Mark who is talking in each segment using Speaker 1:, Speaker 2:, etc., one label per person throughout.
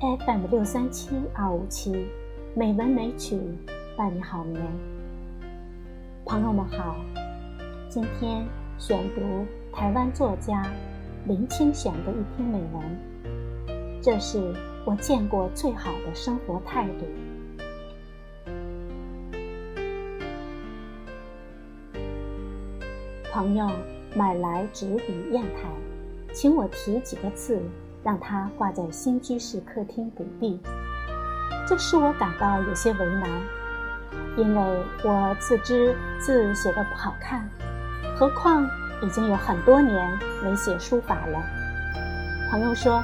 Speaker 1: FM 六三七二五七，美文美曲伴你好眠。朋友们好，今天选读台湾作家林清玄的一篇美文，这是我见过最好的生活态度。朋友买来纸笔砚台，请我提几个字。让它挂在新居室客厅补壁，这使我感到有些为难，因为我自知字写的不好看，何况已经有很多年没写书法了。朋友说：“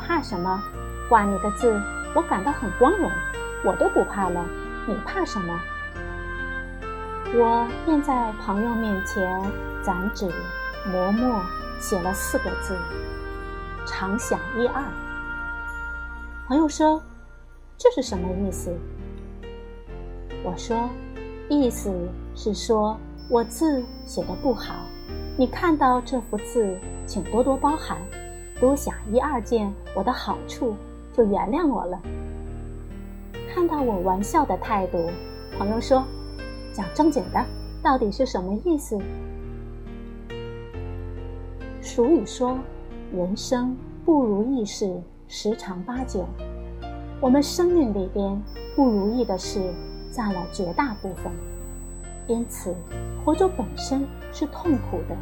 Speaker 1: 怕什么？挂你的字，我感到很光荣，我都不怕了，你怕什么？”我便在朋友面前攒纸磨墨，写了四个字。常想一二。朋友说：“这是什么意思？”我说：“意思是说我字写的不好，你看到这幅字，请多多包涵，多想一二件我的好处，就原谅我了。”看到我玩笑的态度，朋友说：“讲正经的，到底是什么意思？”俗语说。人生不如意事十常八九，我们生命里边不如意的事占了绝大部分，因此活着本身是痛苦的。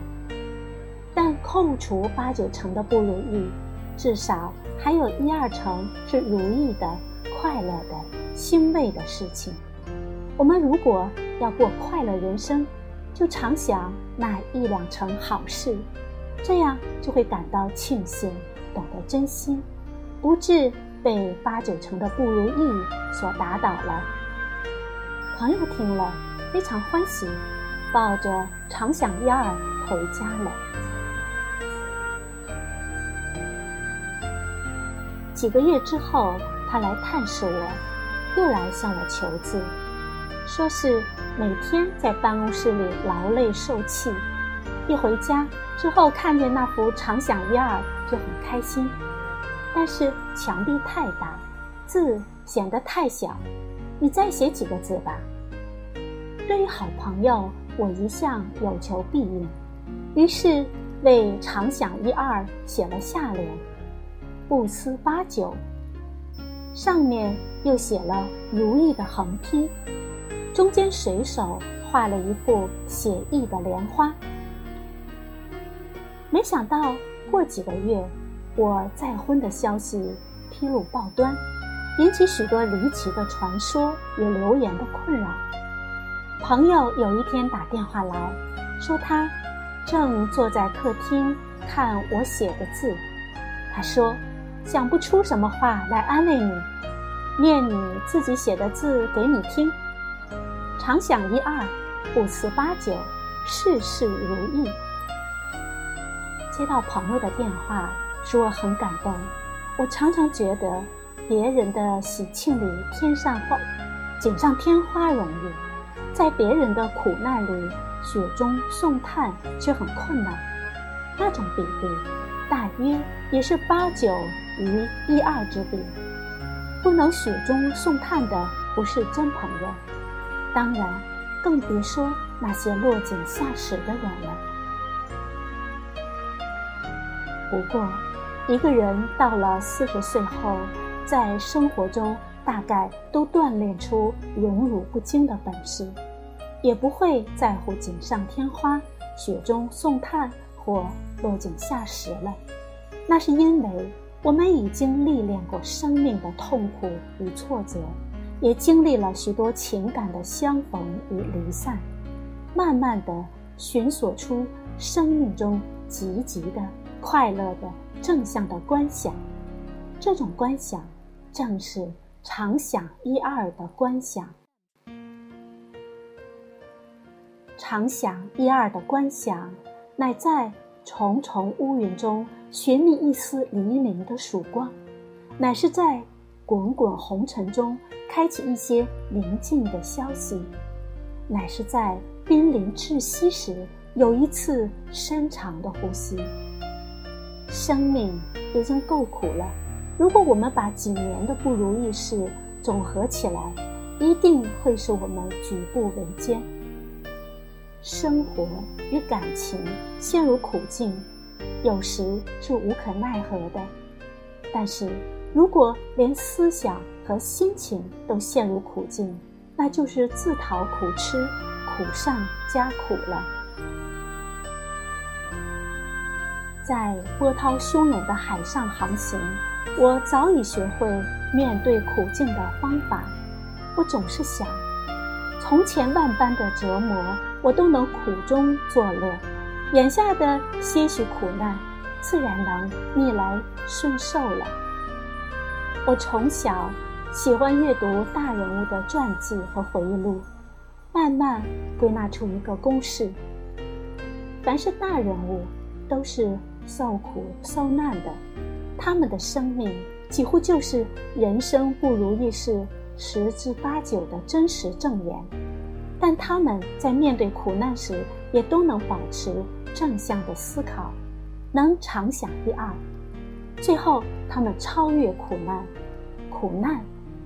Speaker 1: 但扣除八九成的不如意，至少还有一二成是如意的、快乐的、欣慰的事情。我们如果要过快乐人生，就常想那一两成好事。这样就会感到庆幸，懂得珍惜，不至被八九成的不如意所打倒了。朋友听了非常欢喜，抱着常想一二回家了。几个月之后，他来探视我，又来向我求字，说是每天在办公室里劳累受气。一回家之后，看见那幅常想一二就很开心，但是墙壁太大，字显得太小，你再写几个字吧。对于好朋友，我一向有求必应，于是为常想一二写了下联：不思八九。上面又写了如意的横批，中间随手画了一幅写意的莲花。没想到过几个月，我再婚的消息披露报端，引起许多离奇的传说与流言的困扰。朋友有一天打电话来说，他正坐在客厅看我写的字。他说想不出什么话来安慰你，念你自己写的字给你听。常想一二，不辞八九，事事如意。接到朋友的电话，使我很感动。我常常觉得，别人的喜庆里添上花，锦上添花容易；在别人的苦难里雪中送炭却很困难。那种比例，大约也是八九与一二之比。不能雪中送炭的，不是真朋友。当然，更别说那些落井下石的人了。不过，一个人到了四十岁后，在生活中大概都锻炼出荣辱不惊的本事，也不会在乎锦上添花、雪中送炭或落井下石了。那是因为我们已经历练过生命的痛苦与挫折，也经历了许多情感的相逢与离散，慢慢的寻索出生命中积极的。快乐的正向的观想，这种观想正是常想一二的观想。常想一二的观想，乃在重重乌云中寻觅一丝黎明的曙光，乃是在滚滚红尘中开启一些宁静的消息，乃是在濒临窒息时有一次深长的呼吸。生命已经够苦了，如果我们把几年的不如意事总合起来，一定会使我们举步维艰。生活与感情陷入苦境，有时是无可奈何的；但是，如果连思想和心情都陷入苦境，那就是自讨苦吃，苦上加苦了。在波涛汹涌的海上航行，我早已学会面对苦境的方法。我总是想。从前万般的折磨，我都能苦中作乐；眼下的些许苦难，自然能逆来顺受了。我从小喜欢阅读大人物的传记和回忆录，慢慢归纳出一个公式：凡是大人物，都是受苦受难的，他们的生命几乎就是人生不如意事。十之八九的真实证言，但他们在面对苦难时，也都能保持正向的思考，能常想一二，最后他们超越苦难，苦难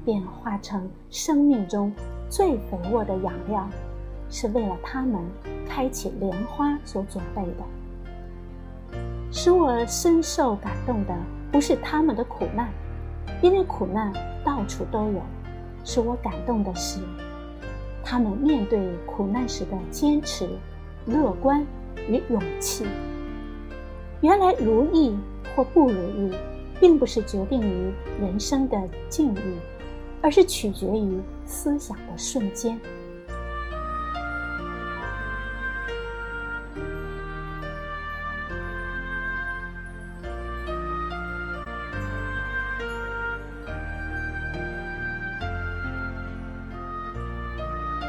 Speaker 1: 便化成生命中最肥沃的养料，是为了他们开启莲花所准备的。使我深受感动的，不是他们的苦难，因为苦难到处都有。使我感动的是，他们面对苦难时的坚持、乐观与勇气。原来如意或不如意，并不是决定于人生的境遇，而是取决于思想的瞬间。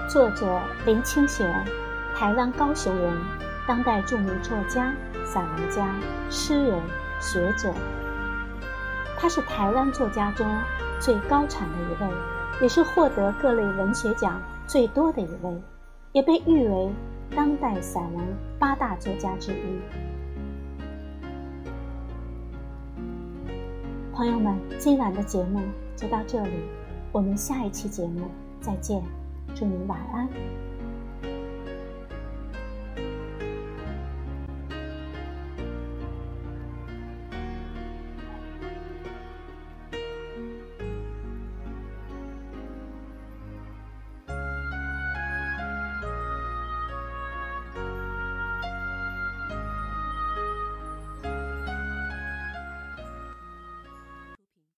Speaker 1: 作者林清玄，台湾高雄人，当代著名作家、散文家、诗人、学者。他是台湾作家中最高产的一位，也是获得各类文学奖最多的一位，也被誉为当代散文八大作家之一。朋友们，今晚的节目就到这里，我们下一期节目再见。祝您晚安。